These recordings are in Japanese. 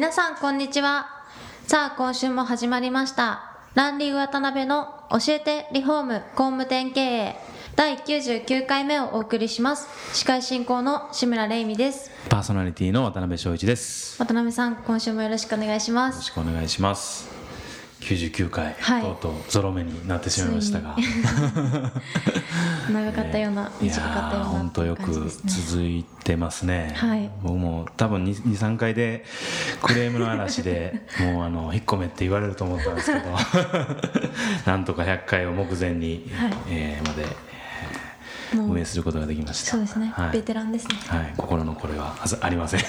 皆さんこんにちは。さあ今週も始まりました。ランリーグ渡辺の教えてリフォーム工務店経営。第99回目をお送りします。司会進行の志村玲美です。パーソナリティの渡辺翔一です。よ渡辺さん今週もよろしくお願いします。ろしくお願いします。99回、はい。とうとうゾロ目になってしまいましたが、長かったような、短かったような本当よく続いてますね。はい。僕も多分23回でクレームの嵐で もうあの引っ込めって言われると思ったんですけど、なんとか100回を目前に、はい。えーまで運営することができました。そうですね、はい。ベテランですね。はい、心のこれはありません。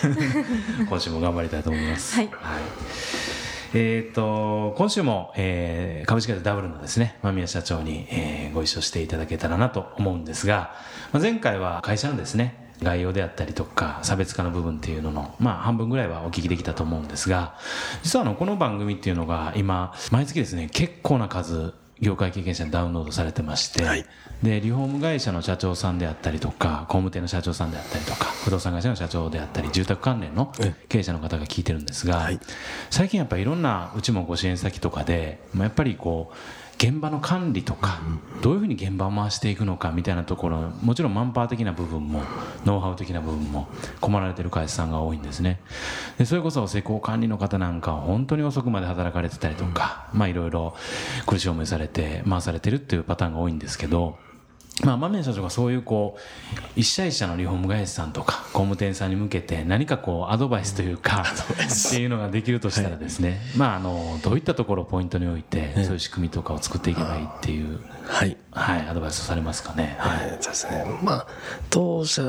今週も頑張りたいと思います。はいえー、と今週も、えー株式会社ダブルのですね間宮社長に、えーご一緒していただけたらなと思うんですが、まあ、前回は会社のですね概要であったりとか差別化の部分っていうのの、まあ、半分ぐらいはお聞きできたと思うんですが実はあのこの番組っていうのが今毎月ですね結構な数業界経験者にダウンロードされてまして、はい。でリフォーム会社の社長さんであったりとか工務店の社長さんであったりとか不動産会社の社長であったり住宅関連のえ経営者の方が聞いてるんですが、はい。最近やっぱりいろんなうちもご支援先とかで、まあ、やっぱりこう現場の管理とか、どういうふうに現場を回していくのかみたいなところもちろんマンパワー的な部分もノウハウ的な部分も困られてる会社さんが多いんですね。でそれこそ施工管理の方なんかは本当に遅くまで働かれてたりとか、まあいろいろ苦しい思いされて回されてるっていうパターンが多いんですけどまあ、間宮社長がそういうこう一社一社のリフォーム会社さんとか工務店さんに向けて何かこうアドバイスというかっていうのができるとしたらですね、まああのどういったところをポイントに置いてそういう仕組みとかを作っていけばいいっていう、はい。はい、アドバイスをされますかね。はいえーそうですね。まあ、当社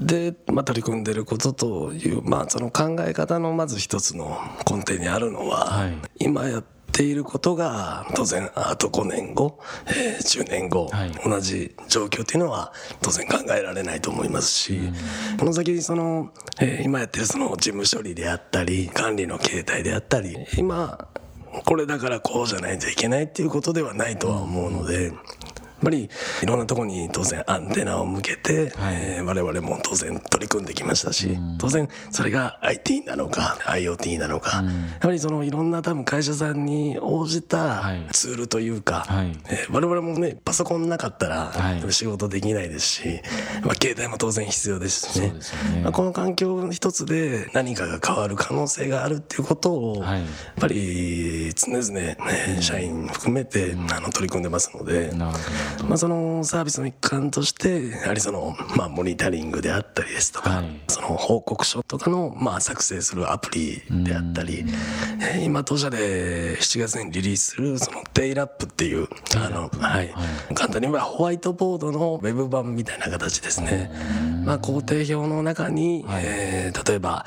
で、まあ、取り組んでいることという、まあ、その考え方のまず一つの根底にあるのは、はい今やっていることが、当然、あと5年後、えー10年後、はい。同じ状況というのは、当然考えられないと思いますし、この先、その、えー今やってるその事務処理であったり、管理の形態であったり、今、これだからこうじゃないといけないっていうことではないとは思うので、ぱりいろんなところに当然アンテナを向けて、はい。えー我々も当然取り組んできましたし、当然それが IT なのか IoT なのか、やっぱりそのいろんな多分会社さんに応じたはい。ツールというか、はい。えー我々もねパソコンなかったらはい。仕事できないですし、まあ、携帯も当然必要ですしね。ね。まあ、この環境一つで何かが変わる可能性があるっていうことを、はい。やっぱり常々、ね、社員含めて、あの取り組んでますので。なるほどまあ、そのサービスの一環としてやはりその、まあ、モニタリングであったりですとか、はい。その報告書とかの、まあ、作成するアプリであったり、えー今当社で7月にリリースするそのデイラップっていうあの、はい。簡単に言えばホワイトボードのウェブ版みたいな形ですね。まあ、工程表の中に、えー例えば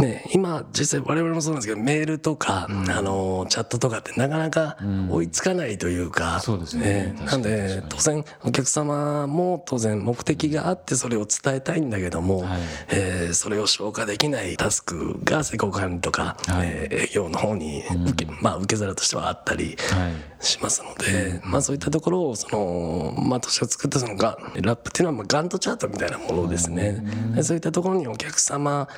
ね、今実際我々もそうなんですけどメールとか、あのチャットとかってなかなか追いつかないというか、そうですね。確かなんにで当然お客様も当然目的があってそれを伝えたいんだけども、はい。えーそれを消化できないタスクが施工管理とか、はい。えー営業の方に受け,、まあ、受け皿としてはあったりはいしますので、まあ、そういったところをその、まあ、私が作ったそのガラップっていうのはまあガントチャートみたいなものですね。でそういったところにお客様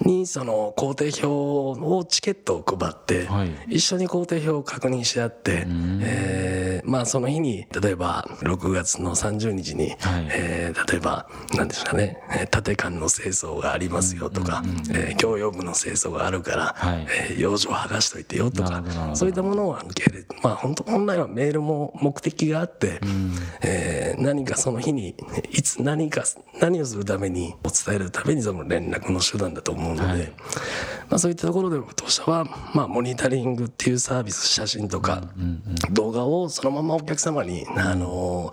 にその工程表をチケットを配って、はい。一緒に工程表を確認し合って、えーまあその日に例えば6月の30日に、はい。えー例えば何ですかねえー縦管の清掃がありますよとか、えー共用部の清掃があるから、はい。えー養生剥がしといてよとかそういったものを受け入れまあ本当本来はメールも目的があって、えー何かその日にいつ何か何をするためにお伝えるためにその連絡の手段だと思うので、はい。まあ、そういったところで当社は、まあ、モニタリングっていうサービス写真とか動画をそのままお客様に、あの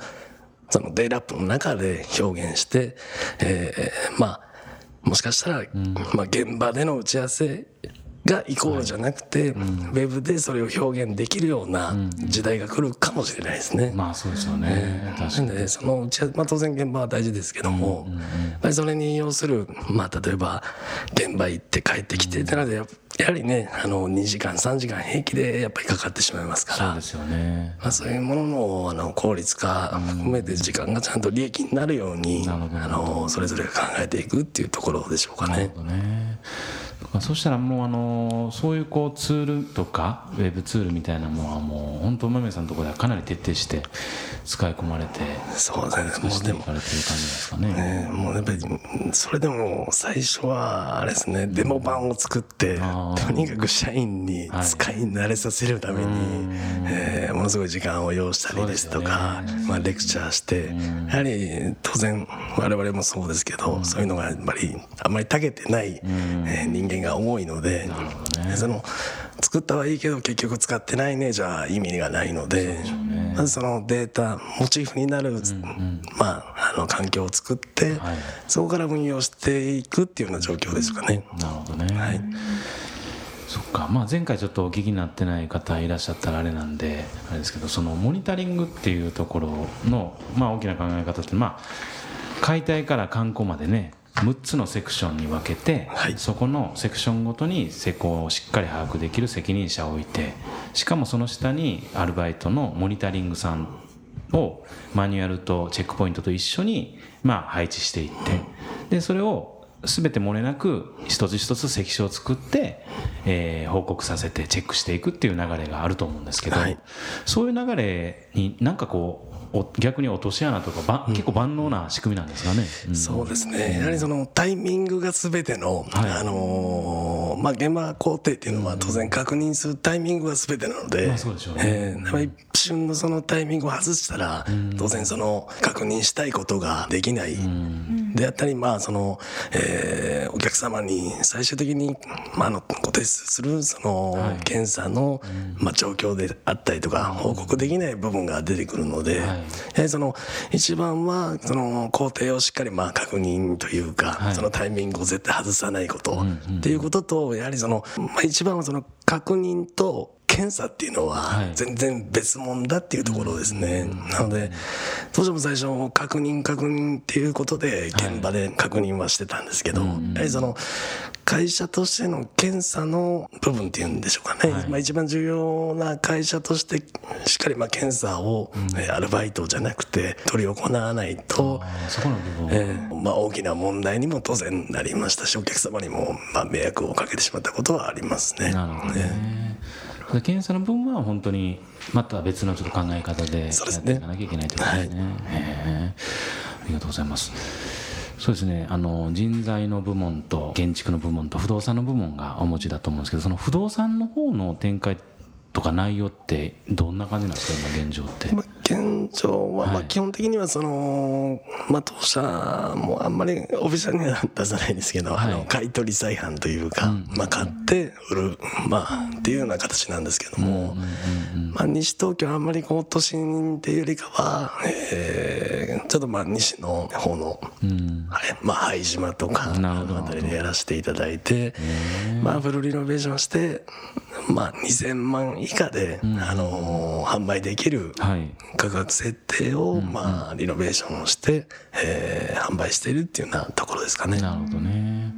そのデイラップの中で表現して、えーまあもしかしたら、まあ、現場での打ち合わせがイコールじゃなくて、ウェブでそれを表現できるような時代が来るかもしれないですね。まあそうですよね。確かに。そのうちまあ、当然現場は大事ですけども、やっぱりそれに要する、まあ、例えば現場行って帰ってきてってなのでやはりねあの2時間3時間平気でやっぱりかかってしまいますからそうですよね。まあ、そういうもののあの効率化含めて時間がちゃんと利益になるように、なるほどあのそれぞれ考えていくっていうところでしょうかね。ねそしたらもうあのそういうこうツールとかウェブツールみたいなものはもう本当豆さんのところではかなり徹底して使い込まれてそうですね。もうでもかれてる感じですかね。ねもうやっぱりそれでも最初はあれですね。デモ版を作ってとにかく社員に使い慣れさせるために、えーものすごい時間を要したりですとかまあ、レクチャーしてやはり当然我々もそうですけどそういうのがやっぱりあんまり長けてない、えー人間が多いのでその作ったはいいけど結局使ってないねじゃあ意味がないのでまずそのデータモチーフになる、まあ、あの環境を作って、はい。そこから運用していくっていうような状況ですかね。なるほどね。はい。そっか、まあ、前回ちょっとお聞きになってない方いらっしゃったらあれなんであれですけどそのモニタリングっていうところの、まあ、大きな考え方って、まあ、解体から観光までね6つのセクションに分けて、はい。そこのセクションごとに施工をしっかり把握できる責任者を置いてしかもその下にアルバイトのモニタリングさんをマニュアルとチェックポイントと一緒に、まあ、配置していってでそれを全て漏れなく一つ一つ関所を作って、えー報告させてチェックしていくっていう流れがあると思うんですけど、はい。そういう流れになんかこうお逆に落とし穴とかば、結構万能な仕組みなんですかね。うんそうですね。やはりそのタイミングが全ての、はいあのーまあ、現場工程っていうのは当然確認するタイミングが全てなので、まあそうでしょうねえー一瞬のそのタイミングを外したら、当然その確認したいことができない。であったり、まあ、その、えーお客様に最終的に、まあ、あの、ご提出する、その、はい。検査の、まあ、状況であったりとか、報告できない部分が出てくるので、はい。やはりその一番はその工程をしっかりまあ確認というか、はい。そのタイミングを絶対外さないこと、ん。っていうこととやはりその、まあ、一番はその確認と検査っていうのははい。全然別物だっていうところですね。なのでどうしても最初確認確認っていうことで現場で確認はしてたんですけど、やはりその会社としての検査の部分っていうんでしょうかね、はい。まあ、一番重要な会社としてしっかりまあ検査を、えーアルバイトじゃなくて取り行わないと、あーそこの部分、えーまあ、大きな問題にも当然なりましたしお客様にもまあ迷惑をかけてしまったことはありますね。なるほどね。で検査の分は本当にまた別のちょっと考え方でやっていかなきゃいけないということですね。へーありがとうございます。そうですねあの人材の部門と建築の部門と不動産の部門がお持ちだと思うんですけどその不動産の方の展開とか内容ってどんな感じなんですか今現状って？まあ、現状は、まあ、はい基本的にはその、まあ、当社もあんまりオフィシャルには出さないですけど、はい。あの買い取り再販というか、まあ、買って売る、まあ、っていうような形なんですけども、まあ、西東京はあんまりこう都心っていうよりかは、えーちょっとまあ西の方の、うん。はいまあ、拝島とかあの辺りでやらせていただいて、まあ、フルリノベーションして、まあ、2000万以下で、あのー販売できるはい価格設定を、まあ、リノベーションをして、えー販売しているっていうようなところですかね。なるほどね。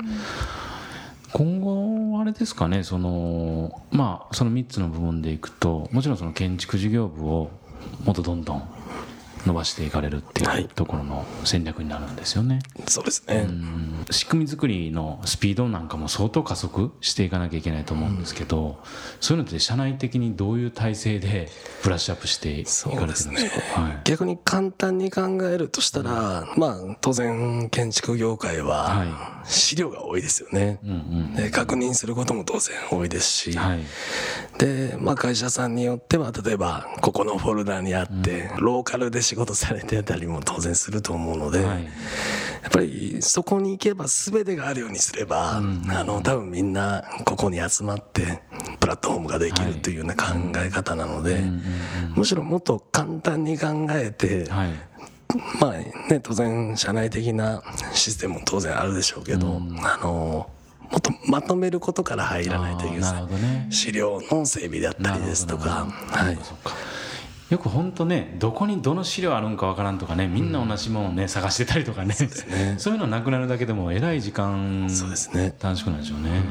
今後、あれですかね、その、まあ、その3つの部門でいくと、もちろんその建築事業部をもっとどんどん伸ばしていかれるってはい。いうところの戦略になるんですよね。そうですね。うん。仕組み作りのスピードなんかも相当加速していかなきゃいけないと思うんですけど、そういうのって社内的にどういう体制でブラッシュアップしていかれてるんですか？はい。逆に簡単に考えるとしたら、まあ、当然建築業界はは資料が多いですよね。うんうんで確認することも当然多いですし、はい。で、まあ、会社さんによっては例えばここのフォルダにあって、ローカルで仕事されてたりも当然すると思うので、はい。やっぱりそこに行けば全てがあるようにすれば、あの多分みんなここに集まってプラットフォームができるというような考え方なので、むしろもっと簡単に考えて、はい。まあね当然社内的なシステムも当然あるでしょうけど、あのもっとまとめることから入らないといけない、なるほどね。資料の整備であったりですとかはいよく本当ねどこにどの資料あるんかわからんとかねみんな同じものをね、探してたりとかね。そういうのなくなるだけでもえらい時間そうですね。短縮なんでしょうね、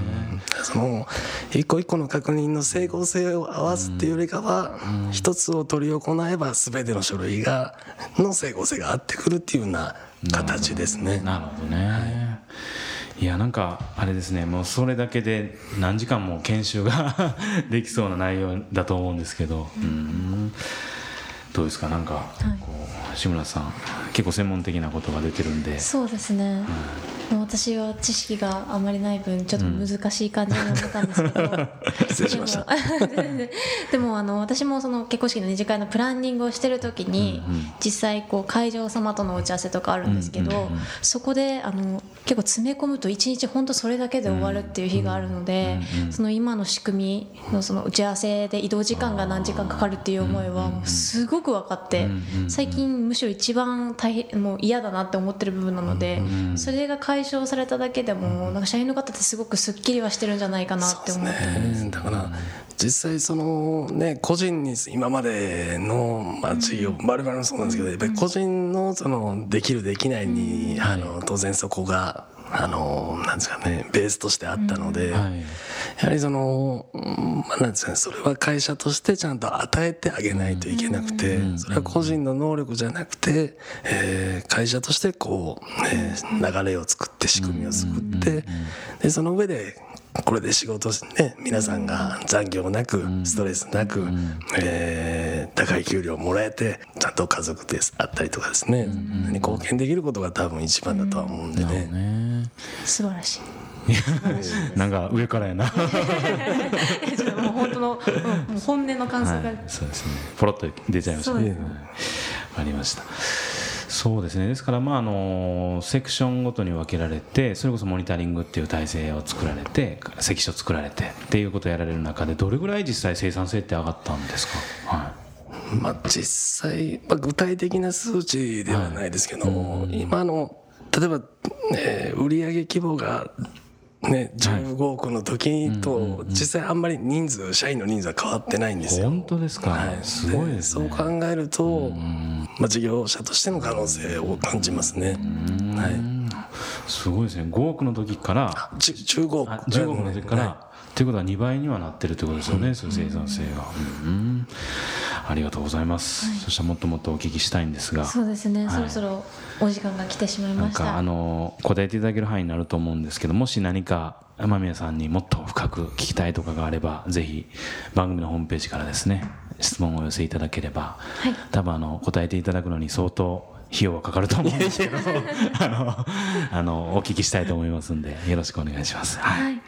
その一個一個の確認の整合性を合わすっていうよりかは一つを取り行えば全ての書類がの整合性が合ってくるっていうような形ですね。なるほどね、いやなんかあれですね。もうそれだけで何時間も研修が できそうな内容だと思うんですけど。うん。どうですか？なんか、こう志村さん結構専門的なことが出てるんで。そうですね、もう私は知識があまりない分ちょっと難しい感じに思ったんですけど、失礼しました。でも でもあの私もその結婚式の二次会のプランニングをしてる時に、実際こう会場様との打ち合わせとかあるんですけど、そこであの結構詰め込むと一日本当それだけで終わるっていう日があるので、その今の仕組みのその打ち合わせで移動時間が何時間かかるっていう思いはもうすごく分かって、最近むしろ一番大変もう嫌だなって思ってる部分なので、それが解消されただけでもなんか社員の方ってすごくすっきりはしてるんじゃないかなって思ってます。ね。だから実際そのね個人に今までのまあ事業我々もそうなんですけどやっぱり個人のそのできるできないにあの当然そこがあのなんですかねベースとしてあったのでやはい。はりそのうんまあなんですかねそれは会社としてちゃんと与えてあげないといけなくてそれは個人の能力じゃなくてえー会社としてこうえー流れを作って仕組みを作ってでその上でこれで仕事してね皆さんが残業なくストレスなく、えー高い給料をもらえてちゃんと家族ですあったりとかですね、に貢献できることが多分一番だとは思うんでね。ね。素晴らしい。なんか上からやな。もう本当の、本音の感想が、はい、そうですね。ポロッと出ちゃいましたね。そうですはい。わかりましたそうですね。ですからまああのセクションごとに分けられてそれこそモニタリングっていう体制を作られて関所作られてっていうことをやられる中でどれぐらい実際生産性って上がったんですか？はまあ、実際、まあ、具体的な数値ではないですけども、今の例えば、えー売上規模が、ね、15億の時と実際あんまり人数社員の人数は変わってないんですよ。本当ですか？はい、すごいですね。そう考えると、まあ、事業者としての可能性を感じますね。はい、いすごいですね。5億の時から。じ15億。あ15億の時から、はっていうことは2倍にはなってるってことですよね、そういう生産性が、うんありがとうございます、そしたらもっともっとお聞きしたいんですが。そうですね、はい。そろそろお時間が来てしまいました。なんかあの答えていただける範囲になると思うんですけどもし何か間宮さんにもっと深く聞きたいとかがあればぜひ番組のホームページからですね質問をお寄せいただければ、はい多分あの答えていただくのに相当費用はかかると思うんですけど あのあのお聞きしたいと思いますんでよろしくお願いします。はい。はい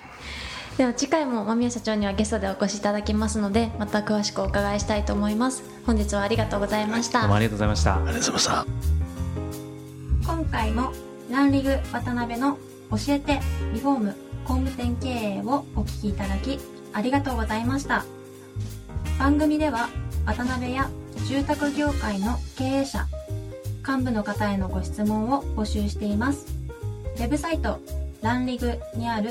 では次回も間宮社長にはゲストでお越しいただきますのでまた詳しくお伺いしたいと思います本日はありがとうございました、どうもありがとうございました。ありがとうございました。今回もランリグ渡辺の教えてリフォーム工務店経営をお聞きいただきありがとうございました番組では渡辺や住宅業界の経営者幹部の方へのご質問を募集していますウェブサイトランリグにある